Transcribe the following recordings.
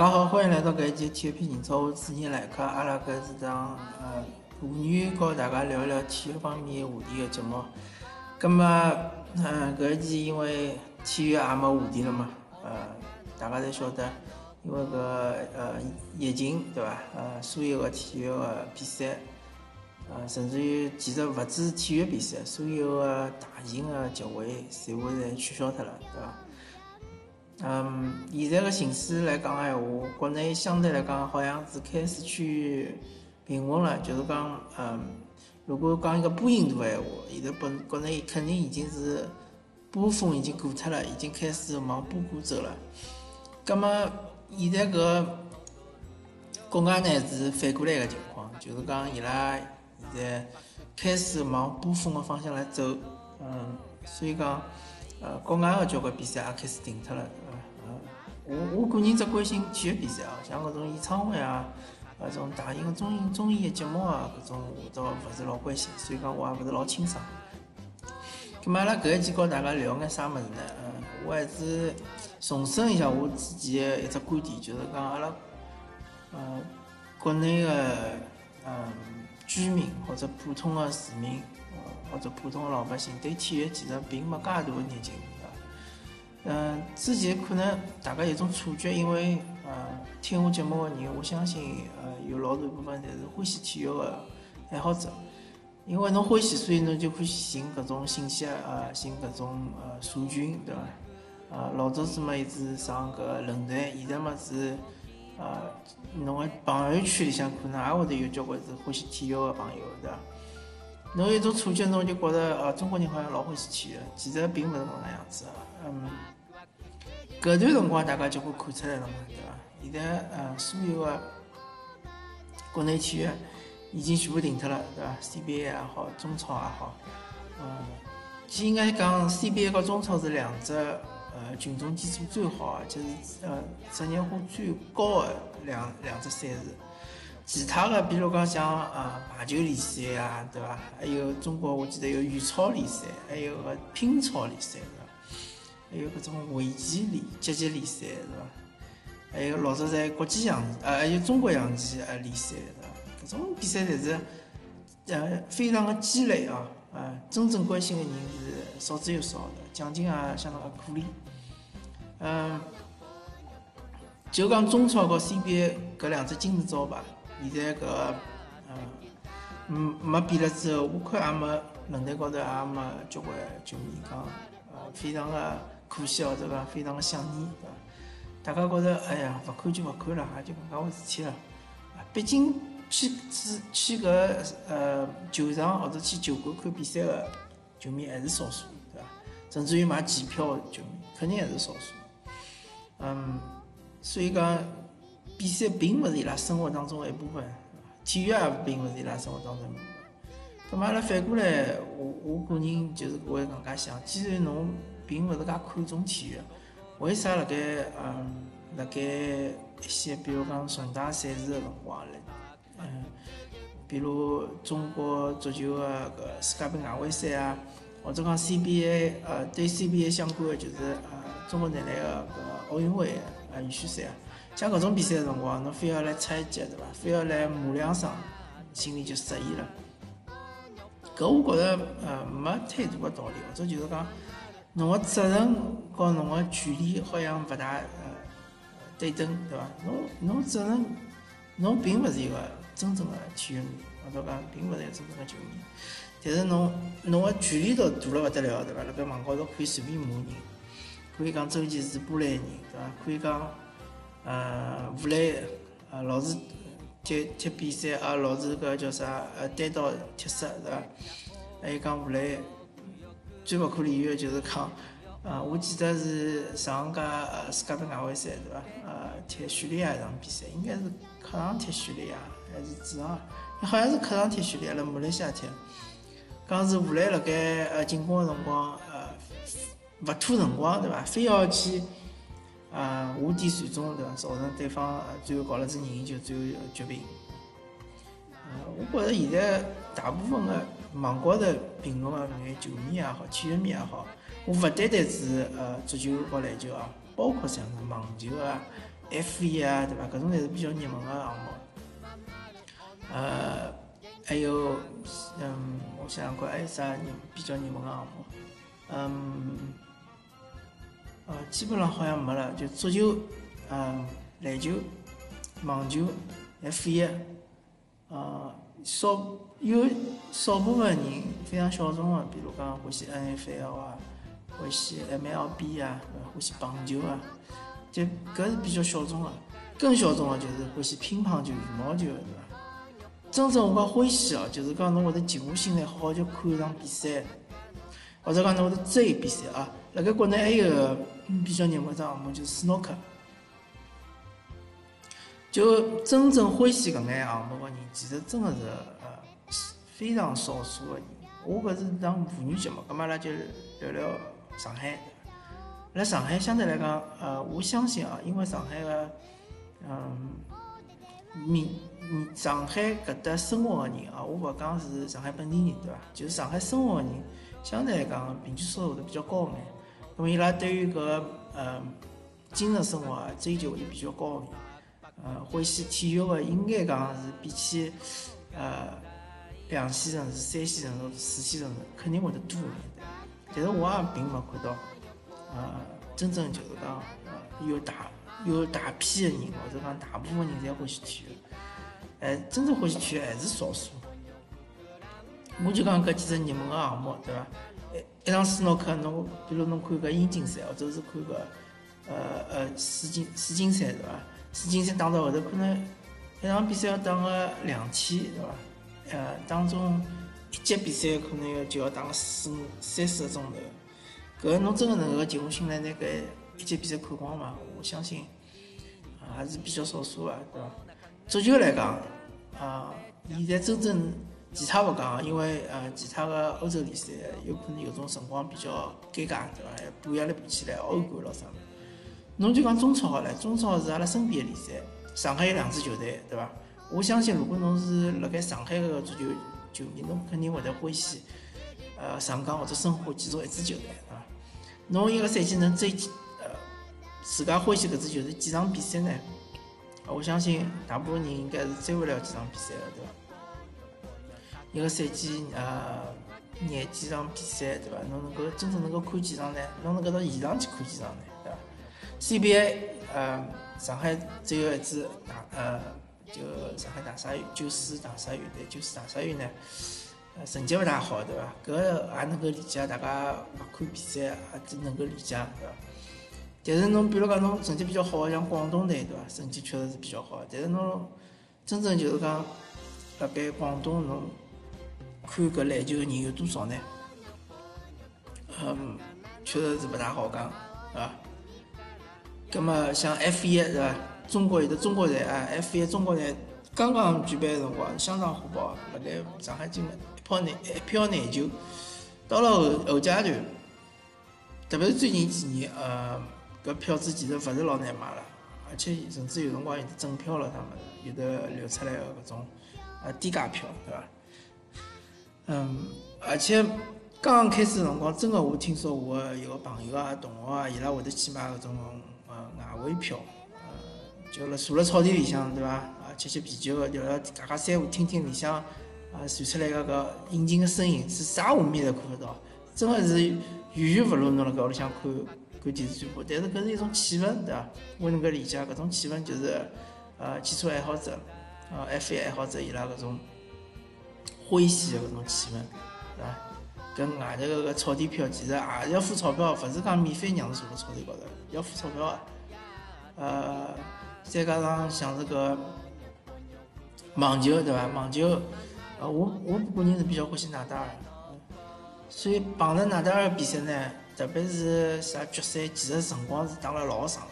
大家好，欢迎来到搿一期体育篇情操，我主持人来客。阿拉搿是档呃妇女和大家聊一聊体育方面话题个节目。葛末，嗯，搿一期因为体育也没话题了嘛，呃，大家侪晓得，因为搿呃疫情对伐？呃，所有的体育个比赛，呃，甚至于其实勿止体育比赛，所有的大型的集会，全部侪取消脱了，对伐？嗯，现在个形势来讲个闲话，国内相对来讲好像是开始趋于平稳了。就是讲，嗯，如果讲一个波音图个闲话，现在本国内肯定已经是波峰已经过脱了，已经开始往波谷走了。葛么现在搿国外呢是反过来个情况，就是讲伊拉现在开始往波峰个方向来走。嗯，所以讲，呃，国外个交关比赛也开始停脱了。我我个人只关心体育比赛啊，像搿种演唱会啊，搿种大型个综艺综艺个节目啊，搿种我倒勿是老关心，所以讲我也勿是老清爽。咁么阿拉搿一期告大家聊眼啥物事呢？嗯，我还是重申一下我之前个一只观点，就是讲阿拉，呃，国内个嗯居民或者普通个市民，或者普通个老百姓，对体育其实并没介大个热情。嗯，之前可能大家有种错觉，因为呃听我节目的人，我相信呃有老大部分侪是欢喜体育的爱好者。因为侬欢喜，所以侬就可以寻各种信息啊，寻各种呃社群，对伐？呃，老早子嘛一直上搿论坛，现在嘛是呃侬个朋友圈里向可能也会得有交关是欢喜体育的朋友，对伐？侬有一种错觉，侬就觉着呃中国人好像老欢喜体育，其实并勿是搿能样子啊。嗯，搿段辰光大家就会看出来了嘛，对伐？现在呃，所有的国内体育已经全部停脱了，对伐？CBA 也好，中超也好，嗯，其应该讲 CBA 和中超是两只呃群众基础最好，就是呃职业化最高的两两只赛事。其他的，比如讲像呃排球联赛啊，对伐？还有中国我记得有羽超联赛，还有个乒超联赛。还有搿种围棋联、击击联赛，是伐？还有老早在国际象呃，还有中国象棋呃联赛，是伐？搿种比赛侪是呃非常的鸡肋啊，啊，真正关心的人是少之又少的，奖金也相当的可怜。嗯，就讲中超和 CBA 搿两只金字招牌，现在搿嗯嗯没比了之后，我看也没论坛高头也没交关球迷讲，呃，非常的。可惜哦，对伐非常的想念，对伐？大家觉着，哎呀，勿看就勿看了，也就搿介回事体了。毕竟去去去搿呃球场或者去球馆看比赛的球迷还是少数，对伐？甚至于买机票的球迷肯定还是少数。嗯，所以讲比赛并勿是伊拉生活当中的一部分，体育也并勿是伊拉生活当中一部分。咁么阿拉反过来，我我个人就是会搿能介想，既然侬。并勿是介看重体育，为啥辣盖嗯辣盖一些比如讲重大赛事的辰光嘞，嗯，比如中国足球的搿世界杯外围赛啊，或者讲 CBA，呃，对 CBA 相关的就是呃中国男篮的搿奥运会啊预选赛啊，像搿种比赛的辰光，侬非要来插一脚对伐？非要来骂两声，心里就失意了。搿我觉着呃没太大的道理，或者就是讲。侬个责任和侬个权利好像勿大呃对等，对伐？侬侬责任，侬并勿是一个真正的体育迷，或者讲并勿是一个真正的球迷。但是侬侬个权利倒大了勿得了，对伐？辣盖网高头可以随便骂人，可以讲周琦是波兰人，对伐？可以讲呃吴磊呃老是踢踢比赛啊，老是搿叫啥呃单刀踢失，对伐？还有讲吴磊。最勿可理喻的就是讲，呃，我记得是上届呃世界杯外围赛对伐？呃，踢叙利亚一场比赛，应该是客场踢叙利亚还是主场？好像是客场踢叙利亚，了马来西亚踢。讲是吴磊辣盖呃进攻的辰光，呃，勿拖辰光对伐？非要去呃下底传中对伐？造成对方最后搞了只任意球，最后绝平。呃，我觉着现在大部分的。网高头评论个搿眼球迷也好，体育迷也好，我勿单单是呃足球和篮球啊，包括像是网球啊，F 一啊，对伐？搿种侪是比较热门个项目。呃，还有，嗯，我想想看，还有啥比较热门个项目？嗯，基本上好像没了，就足球，嗯，篮球、网球、F 一，呃，少有少部分人非常小众个，比如讲欢喜 NFL 啊，欢喜 MLB 啊，欢喜棒球啊。就搿是比较小众个，更小众个就是欢喜乒乓球、羽毛球，对伐？真正我讲欢喜哦，就是讲侬会得静下心来好好就看一场比赛，或者讲侬会得追比赛啊。辣盖国内还有个比较热门个项目就是斯诺克，就真正欢喜搿眼项目个人，其实真个是呃非常少数个人。我搿是档妇女节目，葛末阿拉就聊聊上海。辣上海相对来讲，呃，我相信啊，因为上海个，嗯，民，上海搿搭生活个人啊，我勿讲是上海本地人对伐？就是上海生活个人，相对来讲平均收入会得比较高眼。因为伊拉对于搿呃精神生活追求会比较高眼。呃，欢喜体育个应该讲是比起呃两线城市、三线城市、四线城市肯定会得多眼。但是我也并没看到。呃，真正就是讲，呃，有大有大批的人，或者讲大部分人侪欢喜体育，哎，真正欢喜体育还是少数。我就讲搿几只热门个项目，对伐？一场斯诺克，侬比如侬看个英锦赛，或者是看个呃呃世锦世锦赛，是伐？世锦赛打到后头，可能一场比赛要打个两天，对伐？呃，当中一节比赛可能要就要打个四五三四个钟头。搿侬真个能够静下心来拿搿一节比赛看光吗？我相信还是比较少数个，对伐？足球来讲啊，现在真正其他勿讲，因为呃其他个欧洲联赛有可能有种辰光比较尴尬，对伐？补下来补起来，欧冠咾啥物侬就讲中超好了，中超是阿拉身边个联赛，上海有两支球队，对伐？我相信如果侬是辣盖上海个足球球迷，侬肯定会得欢喜呃上港或者申花其中一支球队。侬一个赛季能追几呃自家欢喜搿支球队几场比赛呢？我相信大部分人应该是追勿了几场比赛个，对伐？一个赛季呃廿几场比赛，对伐？侬能够真正能够看几场呢？侬能够到现场去看几场呢？对伐？CBA 呃上海只有一支大呃就上海大鲨鱼，九四大鲨鱼对，九四大鲨鱼呢。成绩勿大好，对伐？搿也能够理解，大家勿看比赛也只能够理解，对伐？但是侬比如讲侬成绩比较好，像广东队，对伐？成绩确实是比较好，但是侬真正就是讲辣盖广东侬看搿篮球个人有多少呢？嗯，确实是勿大好讲，对伐？葛末像 F 一，对伐？中国有的中国队啊，F 一中国队刚刚举办个辰光相当火爆，辣盖上海进门。票难一票难求，到了后后阶段，特别是最近几年，呃，搿票子其实勿是老难买了，而且甚至有辰光有的整票了，他们有的流出来个搿种呃低价票，对伐？嗯，而且刚刚开始辰光，真个我听说我有个朋友啊、同学啊，伊拉会得去买搿种呃外汇票，呃，就辣坐辣草地里向，对伐？啊，吃吃啤酒个，就辣家家三胡听听里向。啊，传出来搿个引擎个声音是啥画面侪看勿到，真个是远远勿如侬辣盖屋里向看看电视转播。但是搿是一种气氛，对伐？我能够理解搿种气氛，就是呃汽车爱好者，呃 F 一爱好者伊拉搿种欢喜个搿种气氛，对伐？跟外头搿个草地票其实也是要付钞票，勿是讲免费让侬坐辣草地高头，要付钞票个。呃，再加上像这个网球，对伐？网球。呃，我我个人是比较欢喜纳达尔，所以碰着纳达尔比赛呢，特别是啥决赛，其实辰光是打了老长的。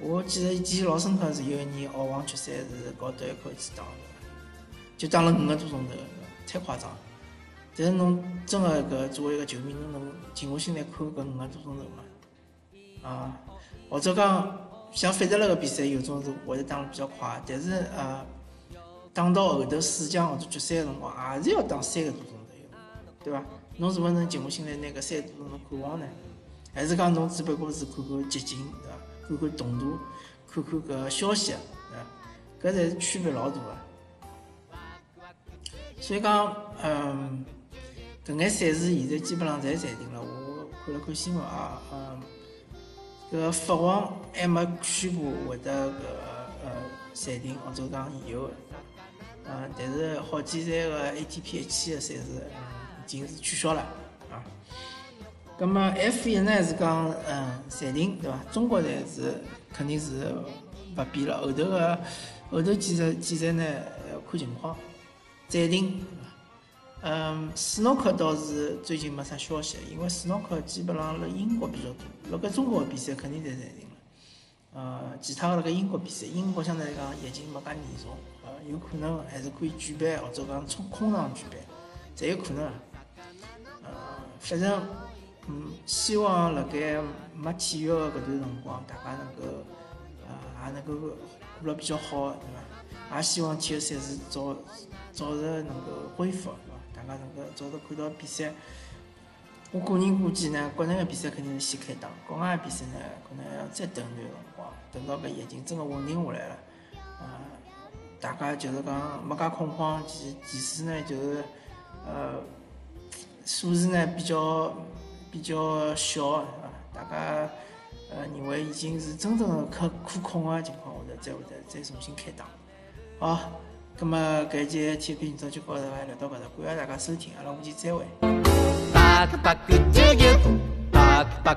我记得记忆老深刻是有一年澳网决赛是搞德约科一起打的，就打了五个多钟头，太夸张。但是侬真的搿作为一个球迷，侬能静下心来看搿五个多钟头吗？啊，或者讲像费德勒个比赛，有种是会得打得比较快，但是呃。打到后头四强或者决赛个辰光，也是要打三个多钟头，对伐？侬是勿是能静下心来拿搿三个多钟头看完呢？还是讲侬只不过是看看集锦，对伐？看看动图，看看搿消息，对伐搿侪是区别老大个。所以讲，嗯，搿眼赛事现在基本上侪暂停了。我看了看新闻啊，嗯，搿法王还没宣布会得搿呃暂停或者讲延后，嗯，但是好几站个 ATP 一期个赛事已经是取消了啊。葛末 F 一呢是讲嗯暂停对伐？中国队是肯定是勿比了，后头个后头几站几站呢要看情况。暂停，嗯，斯诺克倒是最近没啥消息，因为斯诺克基本上辣英国比较多，辣盖中国个比赛肯定侪暂停了。呃，其他个辣盖英国比赛，英国相对来讲疫情没介严重，呃，有可能还是可以举办，或者讲冲空场举办，侪有可能。呃，反正，嗯，希望辣盖没体育个搿段辰光，大家能够，呃，也能够过了比较好，对伐？也希望体育赛事早。早日能够恢复，对伐？大家能够早日看到比赛。我个人估计呢，国内个比赛肯定是先开打，国外个比赛呢，可能还要再等一段辰光，等到搿疫情真个稳定下来了，呃，大家就是讲没介恐慌，其其次呢，就是呃，数字呢比较比较小，对伐？大家呃认为已经是真正的可可控个情况下头，再会再再重新开打，好。个么这期的 tvb 演出来到这里感谢大家收听阿拉下期再会 ba